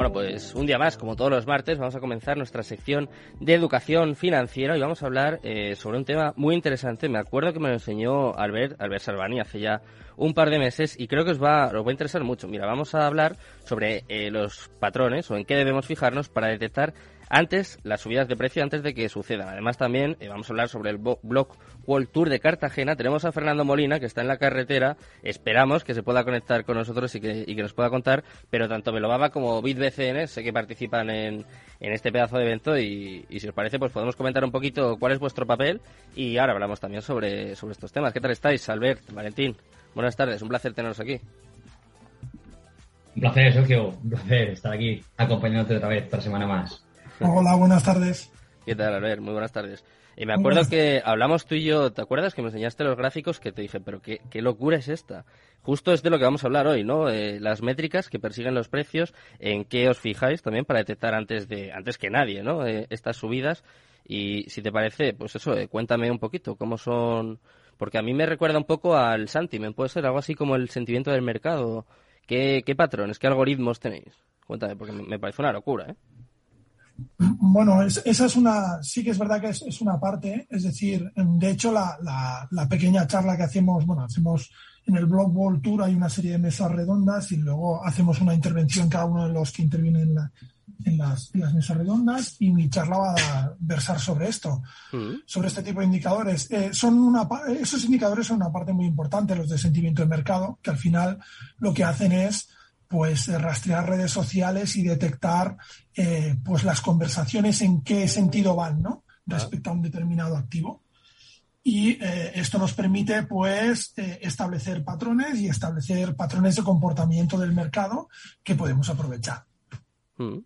Bueno, pues un día más, como todos los martes, vamos a comenzar nuestra sección de educación financiera y vamos a hablar eh, sobre un tema muy interesante. Me acuerdo que me lo enseñó Albert, Albert Salvani hace ya un par de meses y creo que os va, os va a interesar mucho. Mira, vamos a hablar sobre eh, los patrones o en qué debemos fijarnos para detectar antes las subidas de precio antes de que sucedan. Además también eh, vamos a hablar sobre el Block World Tour de Cartagena. Tenemos a Fernando Molina que está en la carretera. Esperamos que se pueda conectar con nosotros y que, y que nos pueda contar. Pero tanto Belobaba como BitBCN sé que participan en, en este pedazo de evento y, y, si os parece pues podemos comentar un poquito cuál es vuestro papel y ahora hablamos también sobre, sobre estos temas. ¿Qué tal estáis, Albert, Valentín? Buenas tardes, un placer teneros aquí. Un placer, Sergio. Un placer estar aquí acompañándote otra vez, otra semana más. Hola, buenas tardes. ¿Qué tal, Albert? Muy buenas tardes. Y me acuerdo que hablamos tú y yo, ¿te acuerdas que me enseñaste los gráficos que te dije, pero qué, qué locura es esta? Justo es de lo que vamos a hablar hoy, ¿no? Eh, las métricas que persiguen los precios, en qué os fijáis también para detectar antes de antes que nadie, ¿no? Eh, estas subidas y si te parece, pues eso, eh, cuéntame un poquito cómo son, porque a mí me recuerda un poco al sentiment, puede ser algo así como el sentimiento del mercado. ¿Qué, qué patrones, qué algoritmos tenéis? Cuéntame, porque me parece una locura, ¿eh? Bueno, es, esa es una, sí que es verdad que es, es una parte, es decir, de hecho la, la, la, pequeña charla que hacemos, bueno, hacemos en el Blog World Tour hay una serie de mesas redondas y luego hacemos una intervención cada uno de los que intervienen en, la, en, las, en las, mesas redondas y mi charla va a versar sobre esto, mm. sobre este tipo de indicadores. Eh, son una, esos indicadores son una parte muy importante, los de sentimiento de mercado, que al final lo que hacen es pues rastrear redes sociales y detectar eh, pues las conversaciones en qué sentido van, ¿no? Respecto a un determinado activo. Y eh, esto nos permite pues eh, establecer patrones y establecer patrones de comportamiento del mercado que podemos aprovechar. Hmm.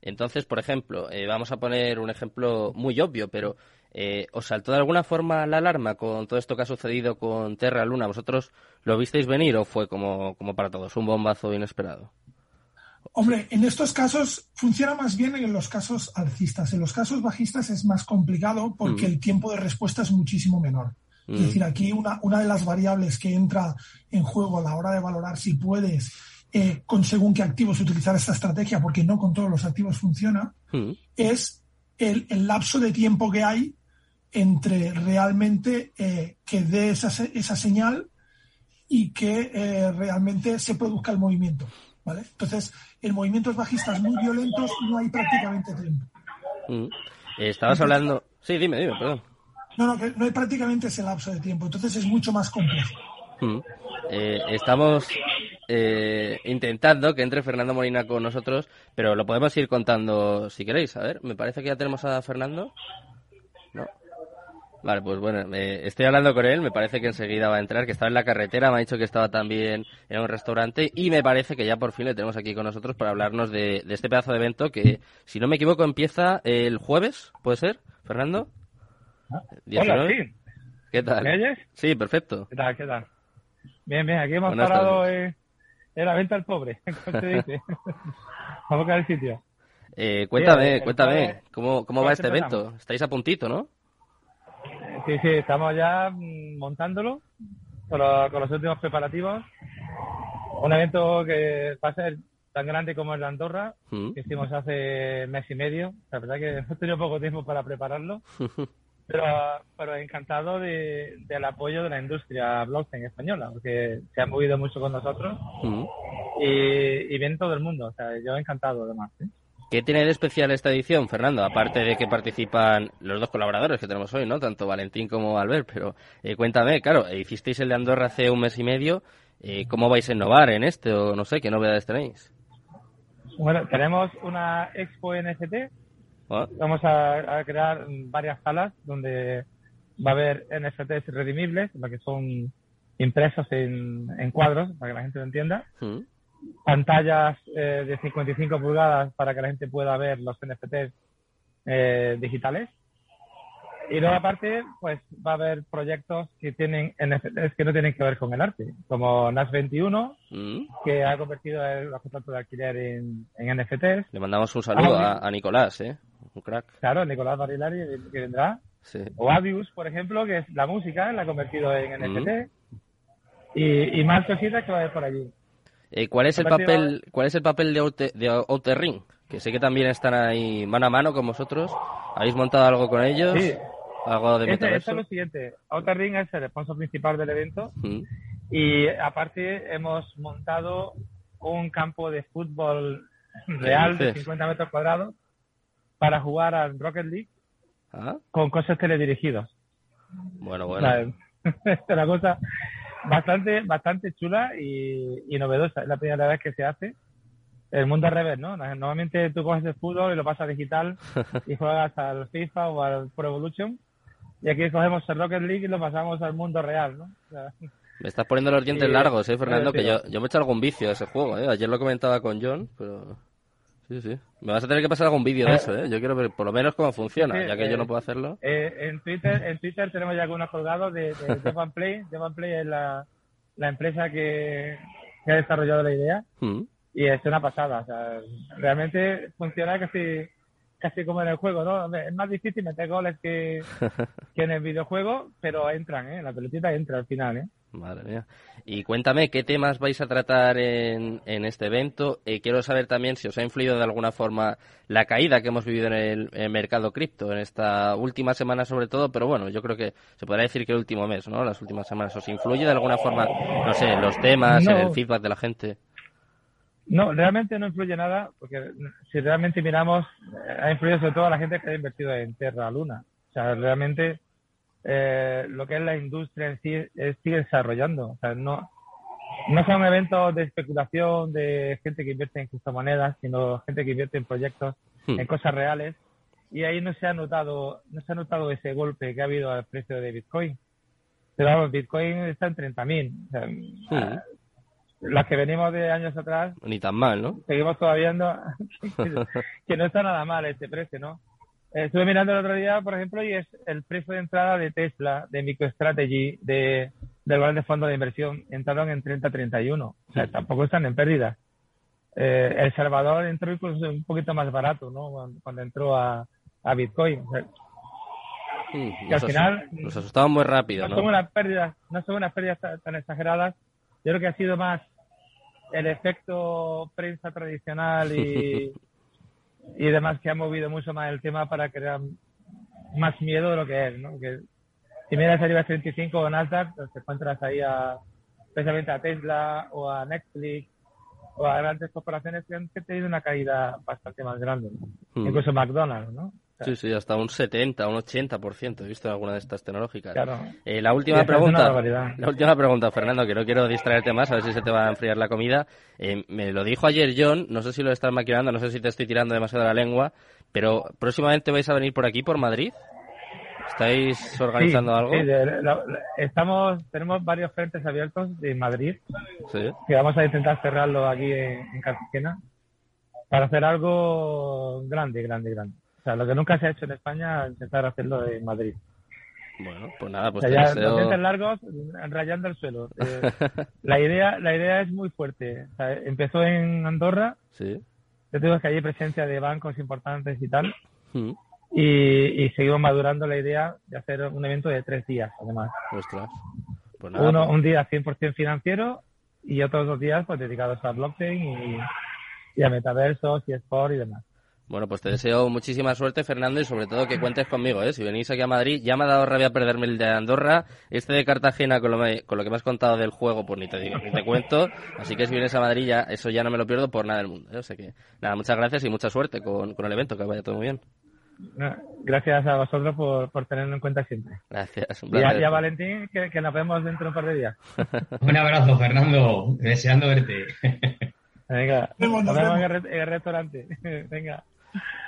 Entonces, por ejemplo, vamos a poner un ejemplo muy obvio, pero eh, ¿Os saltó de alguna forma la alarma con todo esto que ha sucedido con Terra Luna? ¿Vosotros lo visteis venir o fue como, como para todos, un bombazo inesperado? Hombre, en estos casos funciona más bien en los casos alcistas. En los casos bajistas es más complicado porque mm. el tiempo de respuesta es muchísimo menor. Mm. Es decir, aquí una, una de las variables que entra en juego a la hora de valorar si puedes eh, con según qué activos utilizar esta estrategia, porque no con todos los activos funciona, mm. es el, el, lapso de tiempo que hay entre realmente eh, que dé esa, esa, señal y que eh, realmente se produzca el movimiento. ¿vale? Entonces, en movimientos bajistas muy violentos no hay prácticamente tiempo. Mm. Estabas hablando. Sí, dime, dime, perdón. No, no, que no hay prácticamente ese lapso de tiempo. Entonces es mucho más complejo. Mm. Eh, estamos intentando que entre Fernando Molina con nosotros, pero lo podemos ir contando si queréis. A ver, me parece que ya tenemos a Fernando. No. Vale, pues bueno, estoy hablando con él, me parece que enseguida va a entrar, que estaba en la carretera, me ha dicho que estaba también en un restaurante y me parece que ya por fin le tenemos aquí con nosotros para hablarnos de, este pedazo de evento que, si no me equivoco, empieza el jueves, ¿puede ser, Fernando? Ah, hola, sí. ¿Qué tal? ¿Me oyes? Sí, perfecto. ¿Qué tal, qué tal? Bien, bien, aquí hemos parado en, la venta al pobre, ¿cómo se dice? Vamos a el sitio. Eh, cuéntame, cuéntame, ¿cómo, cómo va este evento? Estáis a puntito, ¿no? Sí, sí, estamos ya mm, montándolo con los, últimos preparativos. Un evento que va a ser tan grande como el de Andorra, mm. que hicimos hace mes y medio. La verdad que hemos tenido poco tiempo para prepararlo, pero, pero encantado de, del apoyo de la industria blockchain española, porque se ha movido mucho con nosotros mm. y, y bien todo el mundo. O sea, yo encantado además. ¿eh? ¿Qué tiene de especial esta edición, Fernando? Aparte de que participan los dos colaboradores que tenemos hoy, ¿no? Tanto Valentín como Albert, pero eh, cuéntame, claro, hicisteis el de Andorra hace un mes y medio, eh, ¿cómo vais a innovar en este o no sé, qué novedades tenéis? Bueno, tenemos una expo NFT, ah. vamos a, crear varias salas donde va a haber NFTs redimibles, que son impresos en, cuadros, para que la gente lo entienda. Mm pantallas eh, de 55 pulgadas para que la gente pueda ver los NFTs eh, digitales. Y luego aparte, pues va a haber proyectos que tienen NFTs que no tienen que ver con el arte, como NAS 21, mm. que ha convertido el contrato de alquiler en, en, NFTs. Le mandamos un saludo a, Nicolás, ¿eh? Un crack. Claro, Nicolás Barilari, que vendrá. O Abius, por ejemplo, que es la música, la ha convertido en NFT. Mm. Y, y más cositas que va a haber por allí. Eh, ¿Cuál es el papel cuál es el papel de, Outer, de Ring? Que sé que también están ahí mano a mano con vosotros. ¿Habéis montado algo con ellos? Sí. ¿Algo de metaverso? es lo siguiente. Outer Ring es el sponsor principal del evento. Y aparte hemos montado un campo de fútbol real de 50 metros cuadrados para jugar al Rocket League ¿Ah? con cosas teledirigidos. Bueno, bueno. es una cosa bastante bastante chula y, novedosa. Es la primera vez que se hace. El mundo al revés, ¿no? Normalmente tú coges el fútbol y lo pasas digital y juegas al FIFA o al Pro Evolution. Y aquí cogemos el Rocket League y lo pasamos al mundo real, ¿no? me estás poniendo los dientes largos, ¿eh, Fernando? Que yo, yo me he hecho algún vicio a ese juego, ¿eh? Ayer lo comentaba con John, pero... Sí, sí. Me vas a tener que pasar algún vídeo de eso, ¿eh? Yo quiero ver por lo menos cómo funciona, ya que yo no puedo hacerlo. Eh, en Twitter en Twitter tenemos ya algunos colgados de, de Play. Play es la, la empresa que, ha desarrollado la idea. Mm. Y es una pasada. O sea, realmente funciona casi casi como en el juego, ¿no? Es más difícil meter goles que, que en el videojuego, pero entran, ¿eh? La pelotita entra al final, ¿eh? Madre mía. Y cuéntame, ¿qué temas vais a tratar en, en este evento? Eh, quiero saber también si os ha influido de alguna forma la caída que hemos vivido en el, mercado cripto en esta última semana sobre todo, pero bueno, yo creo que se podrá decir que el último mes, ¿no? Las últimas semanas. ¿Os influye de alguna forma, no sé, en los temas, en el feedback de la gente? No, realmente no influye nada, porque si realmente miramos, eh, ha influido sobre todo a la gente que ha invertido en Terra Luna. O sea, realmente eh, lo que es la industria en sí sigue desarrollando. O sea, no, no son eventos de especulación de gente que invierte en criptomonedas, sino gente que invierte en proyectos, hmm. en cosas reales. Y ahí no se ha notado, no se ha notado ese golpe que ha habido al precio de Bitcoin. Pero vamos, Bitcoin está en 30.000. O sea, hmm. Las que venimos de años atrás. Ni tan mal, ¿no? Seguimos todavía viendo que no está nada mal este precio, ¿no? Eh, estuve mirando el otro día, por ejemplo, y es el precio de entrada de Tesla, de MicroStrategy, de, del valor de fondo de inversión, entraron en 30-31. O sea, tampoco están en pérdida. Eh, el Salvador entró incluso un poquito más barato, ¿no? Cuando, entró a, a Bitcoin. y al final. Nos asustaban muy rápido, ¿no? Son unas pérdidas, no son unas pérdidas tan exageradas. Yo creo que ha sido más el efecto prensa tradicional y y demás que ha movido mucho más el tema para crear más miedo de lo que es, ¿no? Que si miras arriba 35 o Nasdaq, pues te encuentras ahí a, especialmente a Tesla o a Netflix o a grandes corporaciones que han tenido una caída bastante más grande, hmm. incluso McDonald's, ¿no? Sí, sí, hasta un 70, un 80%, he visto en alguna de estas tecnológicas. Eh, la última pregunta, la última pregunta, Fernando, que no quiero distraerte más, a ver si se te va a enfriar la comida. Eh, me lo dijo ayer John, no sé si lo estás maquinando, no sé si te estoy tirando demasiado la lengua, pero próximamente vais a venir por aquí, por Madrid. ¿Estáis organizando algo? Sí, estamos, tenemos varios frentes abiertos en Madrid, sí. que vamos a intentar cerrarlo aquí en, en Cartagena, para hacer algo grande, grande, grande. O sea, lo que nunca se ha hecho en España, intentar hacerlo en Madrid. Bueno, pues nada, pues o sea, ya, los largos rayando el suelo. Eh, la idea la idea es muy fuerte. O sea, empezó en Andorra. Sí. Yo tengo que hay presencia de bancos importantes y tal. Mm. Y, seguimos madurando la idea de hacer un evento de tres días, además. Ostras. Pues nada, Uno, pues un día 100% financiero y otros dos días pues dedicados a blockchain y, y a metaversos y sport y demás. Bueno, pues te deseo muchísima suerte, Fernando, y sobre todo que cuentes conmigo, ¿eh? Si venís aquí a Madrid, ya me ha dado rabia perderme el de Andorra, este de Cartagena, con lo, con lo que me has contado del juego, pues ni te digo, ni te cuento, así que si vienes a Madrid ya, eso ya no me lo pierdo por nada del mundo, ¿eh? O sea que, nada, muchas gracias y mucha suerte con, con el evento, que vaya todo muy bien. Gracias a vosotros por, por tenerlo en cuenta siempre. Gracias. Un placer. Y, a, Valentín, que, que, nos vemos dentro de un par de días. un abrazo, Fernando. Deseando verte. Venga, nos vemos en el restaurante. Venga.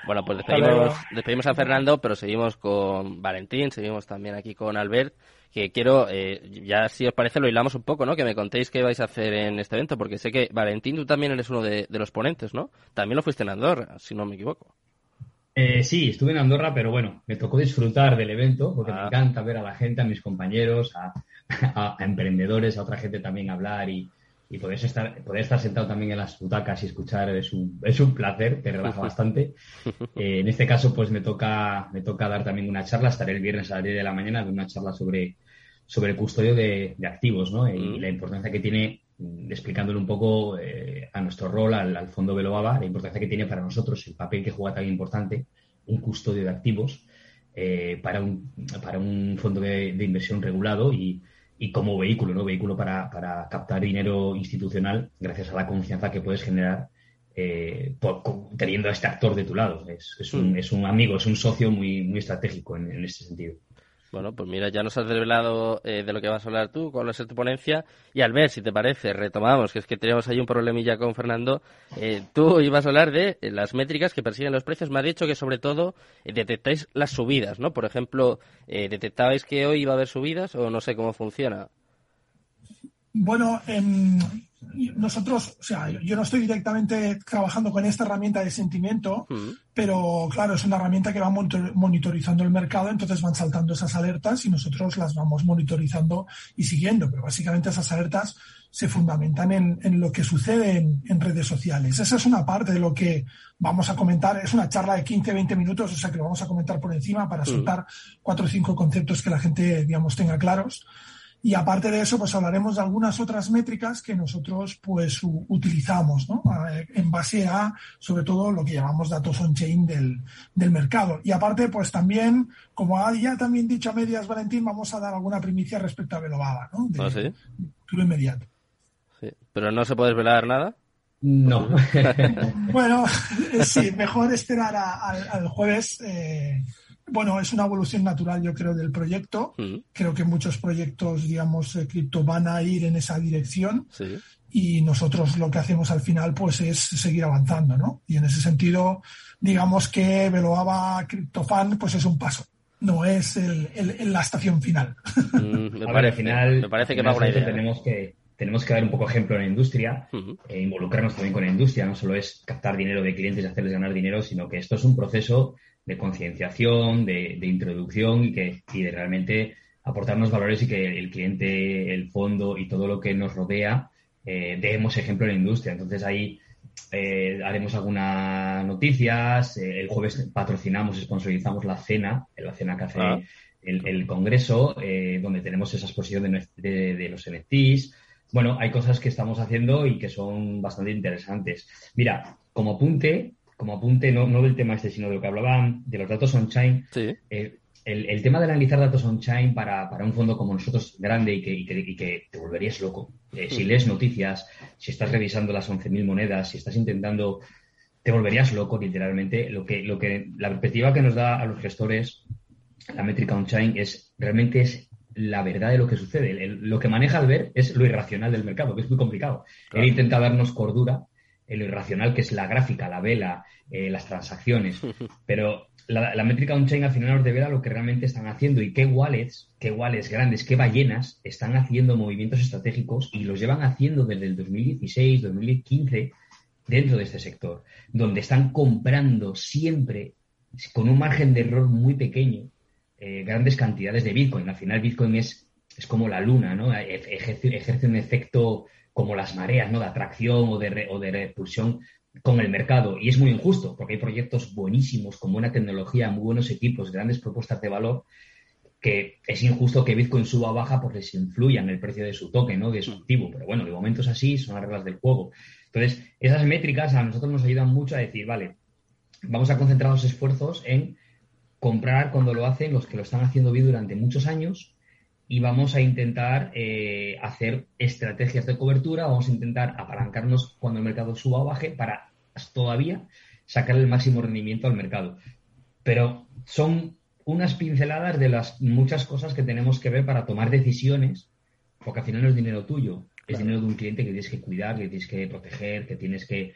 Bueno, pues despedimos, despedimos a Fernando, pero seguimos con Valentín, seguimos también aquí con Albert, que quiero, eh, ya si os parece lo hilamos un poco, ¿no? Que me contéis qué vais a hacer en este evento, porque sé que Valentín, tú también eres uno de, los ponentes, ¿no? También lo fuiste en Andorra, si no me equivoco. Eh, sí, estuve en Andorra, pero bueno, me tocó disfrutar del evento, porque me ah. encanta ver a la gente, a mis compañeros, a emprendedores, a otra gente también hablar y, y poder estar, poder estar sentado también en las butacas y escuchar es un, es un placer, te relaja bastante. Eh, en este caso, pues me toca, me toca dar también una charla, estaré el viernes a las 10 de la mañana de una charla sobre, sobre el custodio de, activos, ¿no? Y mm. la importancia que tiene mm, explicándole un poco eh, a nuestro rol, al, fondo Veloaba, la importancia que tiene para nosotros, el papel que juega tan importante, un custodio de activos eh, para, un, para un fondo de, inversión regulado y, como vehículo, ¿no? Vehículo para, para, captar dinero institucional gracias a la confianza que puedes generar eh, teniendo a este actor de tu lado. Es, es, un, mm. es un amigo, es un socio muy, muy estratégico en, en este sentido. Bueno, pues mira, ya nos has revelado eh, de lo que vas a hablar tú, con la tu ponencia. Y al ver, si te parece, retomamos, que es que tenemos ahí un problemilla con Fernando. Eh, tú ibas a hablar de eh, las métricas que persiguen los precios. Me ha dicho que sobre todo detectáis las subidas, ¿no? Por ejemplo, ¿detectabais que hoy iba a haber subidas o no sé cómo funciona? Bueno, en, nosotros, o sea, yo no estoy directamente trabajando con esta herramienta de sentimiento, mm. pero claro, es una herramienta que va monitorizando el mercado, entonces van saltando esas alertas y nosotros las vamos monitorizando y siguiendo, pero básicamente esas alertas se fundamentan en, lo que sucede en, redes sociales. Esa es una parte de lo que vamos a comentar. Es una charla de 15, 20 minutos, o sea que lo vamos a comentar por encima para soltar cuatro o cinco conceptos que la gente, digamos, tenga claros. Y aparte de eso, pues hablaremos de algunas otras métricas que nosotros pues utilizamos, ¿no? En base a, sobre todo, lo que llamamos datos on-chain del, del mercado. Y aparte, pues también, como ha ya también dicho a medias Valentín, vamos a dar alguna primicia respecto a Velobaba, ¿no? De, ¿Ah, sí? inmediato. Sí. ¿Pero no se puede desvelar nada? No. bueno, sí, mejor esperar al jueves. Eh, bueno, es una evolución natural, yo creo, del proyecto. Mm. Creo que muchos proyectos, digamos, de cripto van a ir en esa dirección. Y nosotros lo que hacemos al final, pues, es seguir avanzando, ¿no? Y en ese sentido, digamos que Veloaba CryptoFan, pues es un paso. No es el, la estación final. Mm, me, parece, final, me parece que va ahí. Tenemos que, tenemos que dar un poco ejemplo en la industria, e involucrarnos también con la industria. No solo es captar dinero de clientes y hacerles ganar dinero, sino que esto es un proceso de concienciación, de, introducción y, que, y de realmente aportarnos valores y que el cliente, el fondo y todo lo que nos rodea eh, demos ejemplo en la industria. Entonces ahí eh, haremos algunas noticias. Eh, el jueves patrocinamos, sponsorizamos la cena, la cena que hace ah. el, Congreso, eh, donde tenemos esa exposición de, de, de, los NFTs. Bueno, hay cosas que estamos haciendo y que son bastante interesantes. Mira, como apunte, como apunte, no, no del tema este, sino de lo que hablaban de los datos on-chain, eh, el, tema de analizar datos on-chain para, un fondo como nosotros grande y que, que, te volverías loco. Eh, si lees noticias, si estás revisando las 11.000 monedas, si estás intentando, te volverías loco literalmente. Lo que, lo que, la perspectiva que nos da a los gestores la métrica on-chain es realmente es la verdad de lo que sucede. lo que maneja al ver es lo irracional del mercado, que es muy complicado. Él intenta darnos cordura lo irracional que es la gráfica, la vela, eh, las transacciones. Pero la, métrica on-chain al final nos devela lo que realmente están haciendo y qué wallets, qué wallets grandes, qué ballenas están haciendo movimientos estratégicos y los llevan haciendo desde el 2016, 2015 dentro de este sector, donde están comprando siempre con un margen de error muy pequeño eh, grandes cantidades de Bitcoin. Al final Bitcoin es, es como la luna, ¿no? ejerce un efecto como las mareas, ¿no? De atracción o de, o de repulsión con el mercado. Y es muy injusto, porque hay proyectos buenísimos, con buena tecnología, muy buenos equipos, grandes propuestas de valor, que es injusto que Bitcoin suba o baja porque se influya en el precio de su token, ¿no? De su activo. Pero bueno, de momento es así, son las reglas del juego. Entonces, esas métricas a nosotros nos ayudan mucho a decir, vale, vamos a concentrar los esfuerzos en comprar cuando lo hacen los que lo están haciendo bien durante muchos años y vamos a intentar eh, hacer estrategias de cobertura, vamos a intentar apalancarnos cuando el mercado suba o baje para todavía sacar el máximo rendimiento al mercado. Pero son unas pinceladas de las muchas cosas que tenemos que ver para tomar decisiones, porque al final no es dinero tuyo, es dinero de un cliente que tienes que cuidar, que tienes que proteger, que tienes que,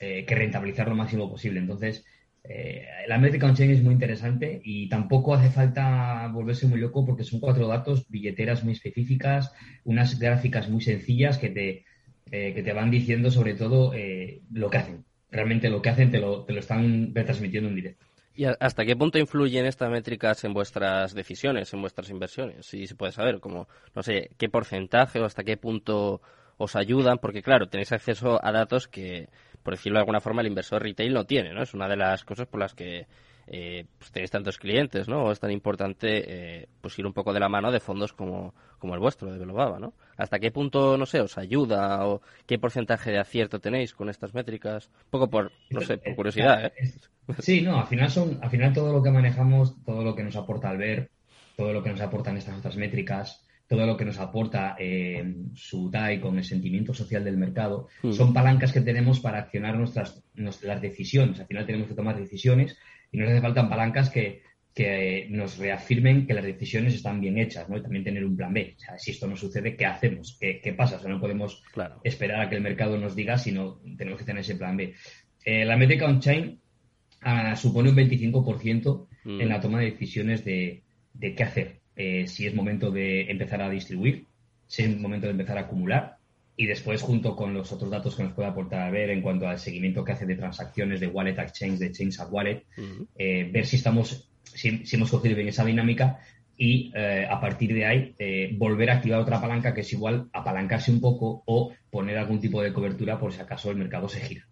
eh, que rentabilizar lo máximo posible. Entonces, eh, la métrica on-chain es muy interesante y tampoco hace falta volverse muy loco porque son cuatro datos, billeteras muy específicas, unas gráficas muy sencillas que te, eh, que te van diciendo sobre todo eh, lo que hacen. Realmente lo que hacen te lo, te lo están retransmitiendo en directo. ¿Y hasta qué punto influyen estas métricas en vuestras decisiones, en vuestras inversiones? Si se puede saber, como, no sé, qué porcentaje o hasta qué punto os ayudan, porque claro, tenéis acceso a datos que por decirlo de alguna forma, el inversor retail no tiene, ¿no? Es una de las cosas por las que eh, pues tenéis tantos clientes, ¿no? Es tan importante eh, pues ir un poco de la mano de fondos como, como el vuestro, de Velobaba, ¿no? ¿Hasta qué punto, no sé, os ayuda o qué porcentaje de acierto tenéis con estas métricas? Un poco por, no sé, por curiosidad, ¿eh? Sí, no, al final son, al final todo lo que manejamos, todo lo que nos aporta ver, todo lo que nos aportan estas otras métricas, todo lo que nos aporta eh, su DAI con el sentimiento social del mercado, hmm. son palancas que tenemos para accionar nuestras, nuestras decisiones. Al final tenemos que tomar decisiones y nos hace falta palancas que, nos reafirmen que las decisiones están bien hechas, ¿no? Y también tener un plan B. O sea, si esto no sucede, ¿qué hacemos? ¿Qué, pasa? O sea, no podemos esperar a que el mercado nos diga, sino tenemos que tener ese plan B. Eh, la métrica on-chain ah, supone un 25% en mm. la toma de decisiones de, qué hacer. Eh, si es momento de empezar a distribuir, si es momento de empezar a acumular, y después, junto con los otros datos que nos puede aportar a ver en cuanto al seguimiento que hace de transacciones de wallet exchange, de chains a wallet, eh, ver si estamos, si, hemos cogido bien esa dinámica y eh, a partir de ahí eh, volver a activar otra palanca que es igual apalancarse un poco o poner algún tipo de cobertura por si acaso el mercado se gira.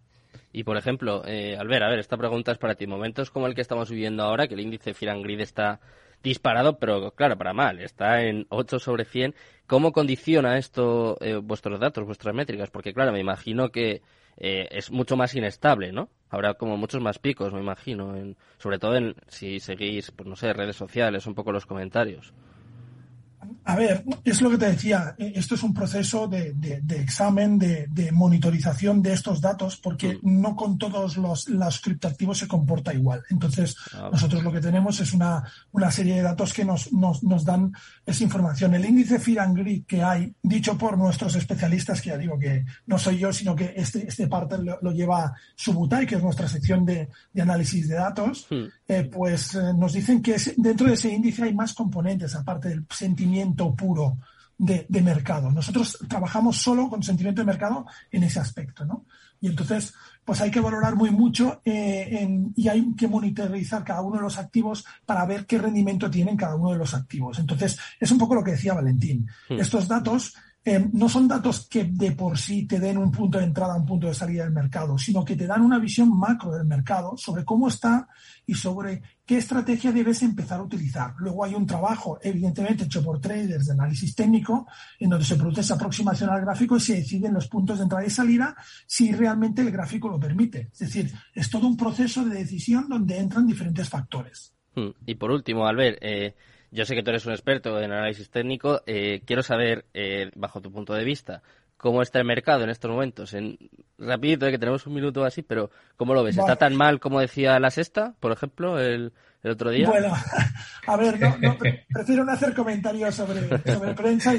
Y por ejemplo, Albert, a ver, esta pregunta es para ti. Momentos como el que estamos viviendo ahora, que el índice Fear Grid está disparado, pero claro, para mal, está en 8 sobre 100. ¿Cómo condiciona esto eh, vuestros datos, vuestras métricas? Porque claro, me imagino que eh, es mucho más inestable, ¿no? Habrá como muchos más picos, me imagino, en, sobre todo en, si seguís, pues no sé, redes sociales, un poco los comentarios. A ver, es lo que te decía, eh, esto es un proceso de, examen, de, monitorización de estos datos, porque no con todos los, criptoactivos se comporta igual. Entonces, ah, nosotros lo que tenemos es una, serie de datos que nos, dan esa información. El índice Fear and Greed que hay, dicho por nuestros especialistas, que ya digo que no soy yo, sino que este, este parte lo, lleva Subutai, que es nuestra sección de, análisis de datos, mm. eh, pues eh, nos dicen que dentro de ese índice hay más componentes, aparte del sentimiento puro de, mercado. Nosotros trabajamos solo con sentimiento de mercado en ese aspecto, ¿no? Y entonces, pues hay que valorar muy mucho eh, y hay que monitorizar cada uno de los activos para ver qué rendimiento tienen cada uno de los activos. Entonces, es un poco lo que decía Valentín. Hmm. Estos datos eh, no son datos que de por sí te den un punto de entrada, un punto de salida del mercado, sino que te dan una visión macro del mercado sobre cómo está y sobre qué estrategia debes empezar a utilizar. Luego hay un trabajo, evidentemente, hecho por traders de análisis técnico, en donde se produce esa aproximación al gráfico y se deciden los puntos de entrada y salida si realmente el gráfico lo permite. Es decir, es todo un proceso de decisión donde entran diferentes factores. Hmm. Y por último, Albert, eh, yo sé que tú eres un experto en análisis técnico. Eh, quiero saber, eh, bajo tu punto de vista, cómo está el mercado en estos momentos. En, rapidito, eh, que tenemos un minuto así, pero ¿cómo lo ves? ¿Está tan mal como decía la sexta, por ejemplo, el, otro día? Bueno, a ver, no, prefiero no hacer comentarios sobre, sobre prensa y,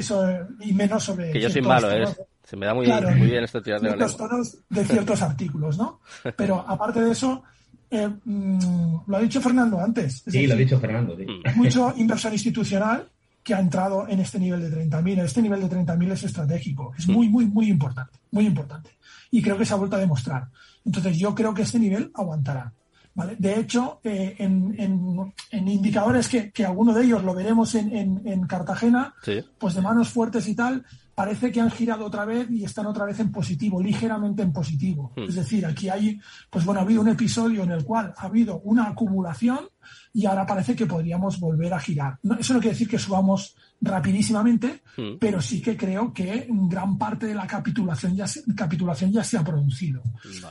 y menos sobre... Que yo soy malo, ¿eh? Se me da muy, muy bien esto tirar de la tonos de ciertos artículos, ¿no? Pero aparte de eso, eh, mm, lo ha dicho Fernando antes. sí, lo ha dicho Fernando. Sí. Mucho inversor institucional que ha entrado en este nivel de 30.000. Este nivel de 30.000 es estratégico, es muy, muy, muy importante, muy importante. Y creo que se ha vuelto a demostrar. Entonces yo creo que este nivel aguantará. ¿vale? De hecho, eh, en, indicadores que, que alguno de ellos lo veremos en, Cartagena, pues de manos fuertes y tal, parece que han girado otra vez y están otra vez en positivo, ligeramente en positivo. Hmm. Es decir, aquí hay, pues bueno, ha habido un episodio en el cual ha habido una acumulación y ahora parece que podríamos volver a girar. eso no quiere decir que subamos rapidísimamente, hmm. pero sí que creo que gran parte de la capitulación ya se, capitulación ya se ha producido.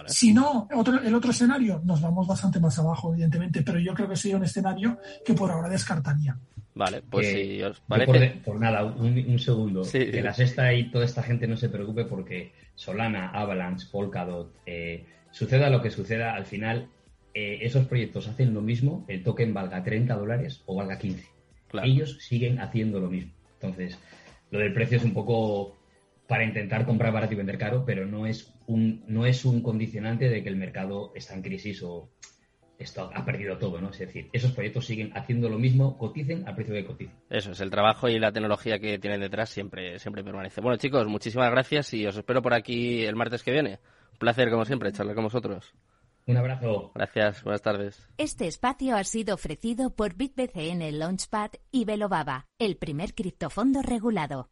Si no, otro, el otro escenario, nos vamos bastante más abajo, evidentemente, pero yo creo que sería un escenario que por ahora descartaría. Vale, pues si os parece. Por, nada, un, segundo. que la sexta y toda esta gente no se preocupe porque Solana, Avalanche, Polkadot, eh, suceda lo que suceda, al final eh, esos proyectos hacen lo mismo, el token valga 30 dólares o valga 15. Ellos siguen haciendo lo mismo. Entonces, lo del precio es un poco para intentar comprar barato y vender caro, pero no es un, no es un condicionante de que el mercado está en crisis o esto ha perdido todo, ¿no? Es decir, esos proyectos siguen haciendo lo mismo, coticen al precio que coticen. Eso es, el trabajo y la tecnología que tienen detrás siempre, siempre permanece. Bueno, chicos, muchísimas gracias y os espero por aquí el martes que viene. Un placer, como siempre, charlar con vosotros. Un abrazo. Gracias, buenas tardes. Este espacio ha sido ofrecido por BitBCN Launchpad y Velobaba, el primer criptofondo regulado.